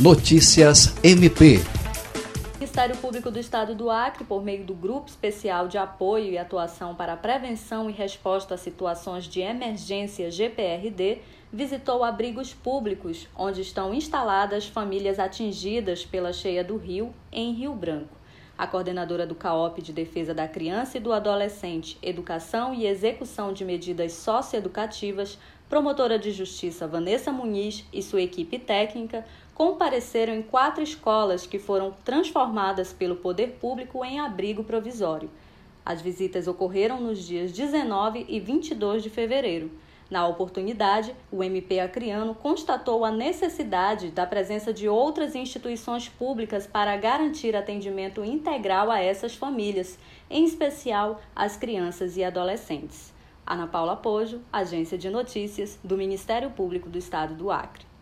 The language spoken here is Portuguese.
Notícias MP. O Ministério Público do Estado do Acre, por meio do Grupo Especial de Apoio e Atuação para a Prevenção e Resposta a Situações de Emergência GPRD, visitou abrigos públicos onde estão instaladas famílias atingidas pela cheia do rio em Rio Branco. A coordenadora do CAOP de Defesa da Criança e do Adolescente, Educação e Execução de Medidas Socioeducativas, promotora de justiça Vanessa Muniz e sua equipe técnica compareceram em quatro escolas que foram transformadas pelo poder público em abrigo provisório. As visitas ocorreram nos dias 19 e 22 de fevereiro. Na oportunidade, o MP Acreano constatou a necessidade da presença de outras instituições públicas para garantir atendimento integral a essas famílias, em especial às crianças e adolescentes. Ana Paula Pojo, Agência de Notícias do Ministério Público do Estado do Acre.